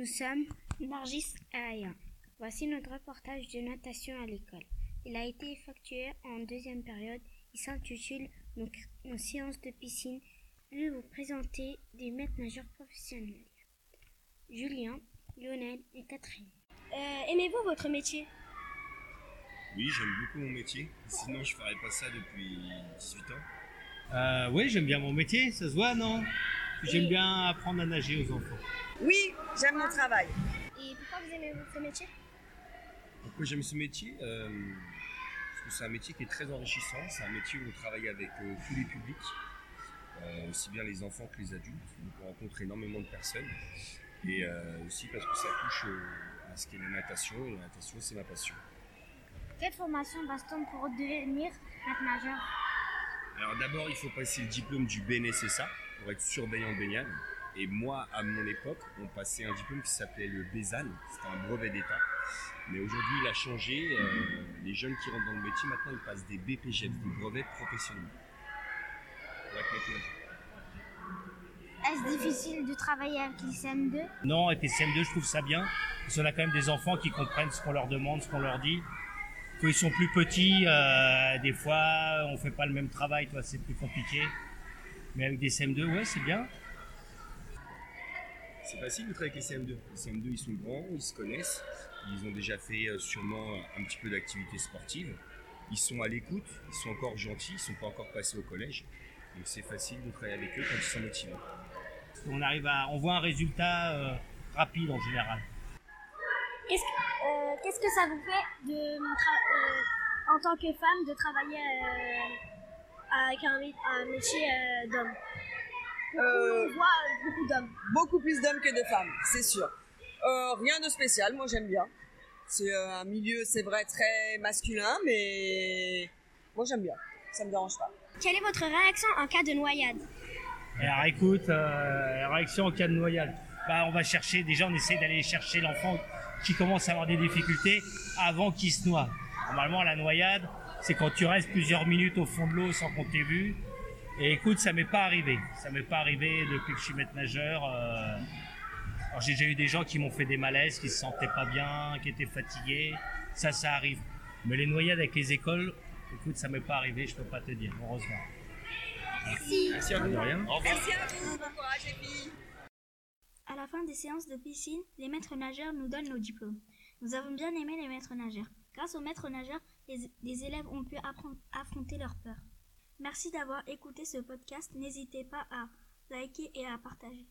Nous sommes Nargis et Aya. Voici notre reportage de natation à l'école. Il a été effectué en deuxième période. Il s'intitule nos, nos séances de piscine. Je vais vous présenter des maîtres nageurs professionnels. Julien, Lionel et Catherine. Euh, Aimez-vous votre métier? Oui, j'aime beaucoup mon métier. Sinon, je ferais pas ça depuis 18 ans. Euh, oui, j'aime bien mon métier, ça se voit, non? J'aime bien apprendre à nager aux enfants. Oui, j'aime mon travail. Et pourquoi vous aimez votre métier? Pourquoi j'aime ce métier? Euh, Parce que c'est un métier qui est très enrichissant. C'est un métier où on travaille avec euh, tous les publics, euh, aussi bien les enfants que les adultes. Donc on rencontre énormément de personnes. Et euh, aussi parce que ça touche euh, à ce qu'est la natation. Et la natation, c'est ma passion. Quelle formation passe-t-on pour devenir maître nageur? Alors d'abord, il faut passer le diplôme du BNSSA pour être surveillant de baignade. Et moi, à mon époque, on passait un diplôme qui s'appelait le BESAN, c'était un brevet d'État. Mais aujourd'hui, il a changé. euh, les jeunes qui rentrent dans le métier, maintenant, ils passent des BPGEP, des brevets professionnels. Est-ce difficile de travailler avec les CM2 Non, avec les CM2, je trouve ça bien. Parce qu'on a quand même des enfants qui comprennent ce qu'on leur demande, ce qu'on leur dit. Quand ils sont plus petits, euh, des fois, on fait pas le même travail, toi, c'est plus compliqué. Mais avec des CM2, ouais, c'est bien. C'est facile de travailler avec les CM2. Les CM2, ils sont grands, ils se connaissent. Ils ont déjà fait euh, sûrement un petit peu d'activité sportive. Ils sont à l'écoute, ils sont encore gentils, ils sont pas encore passés au collège. Donc c'est facile de travailler avec eux quand ils sont motivés. On arrive à, on voit un résultat euh, rapide en général. Qu'est-ce que, euh, qu'est-ce que ça vous fait de, tra- euh, en tant que femme de travailler euh, avec un, mé- un métier euh, d'homme? Euh, On voit beaucoup d'hommes. beaucoup plus d'hommes que de femmes, c'est sûr. Euh, rien de spécial, moi j'aime bien. C'est euh, un milieu, c'est vrai, très masculin, mais moi j'aime bien. Ça me dérange pas. Quelle est votre réaction en cas de noyade? Alors écoute, euh, réaction en cas de noyade. Bah, on va chercher, déjà on essaie d'aller chercher l'enfant qui commence à avoir des difficultés avant qu'il se noie. Normalement la noyade, c'est quand tu restes plusieurs minutes au fond de l'eau sans qu'on t'ait vu. Et écoute, ça m'est pas arrivé. Ça m'est pas arrivé depuis que je suis maître nageur. euh. Alors j'ai déjà eu des gens qui m'ont fait des malaises, qui se sentaient pas bien, qui étaient fatigués. Ça, ça arrive. Mais les noyades avec les écoles, écoute, ça m'est pas arrivé, je peux pas te dire, heureusement. Merci à vous. De rien. Au revoir. Merci à vous, bon courage les filles. À la fin des séances de piscine, les maîtres nageurs nous donnent nos diplômes. Nous avons bien aimé les maîtres nageurs. Grâce aux maîtres nageurs, les, les élèves ont pu affronter leurs peurs. Merci d'avoir écouté ce podcast. N'hésitez pas à liker et à partager.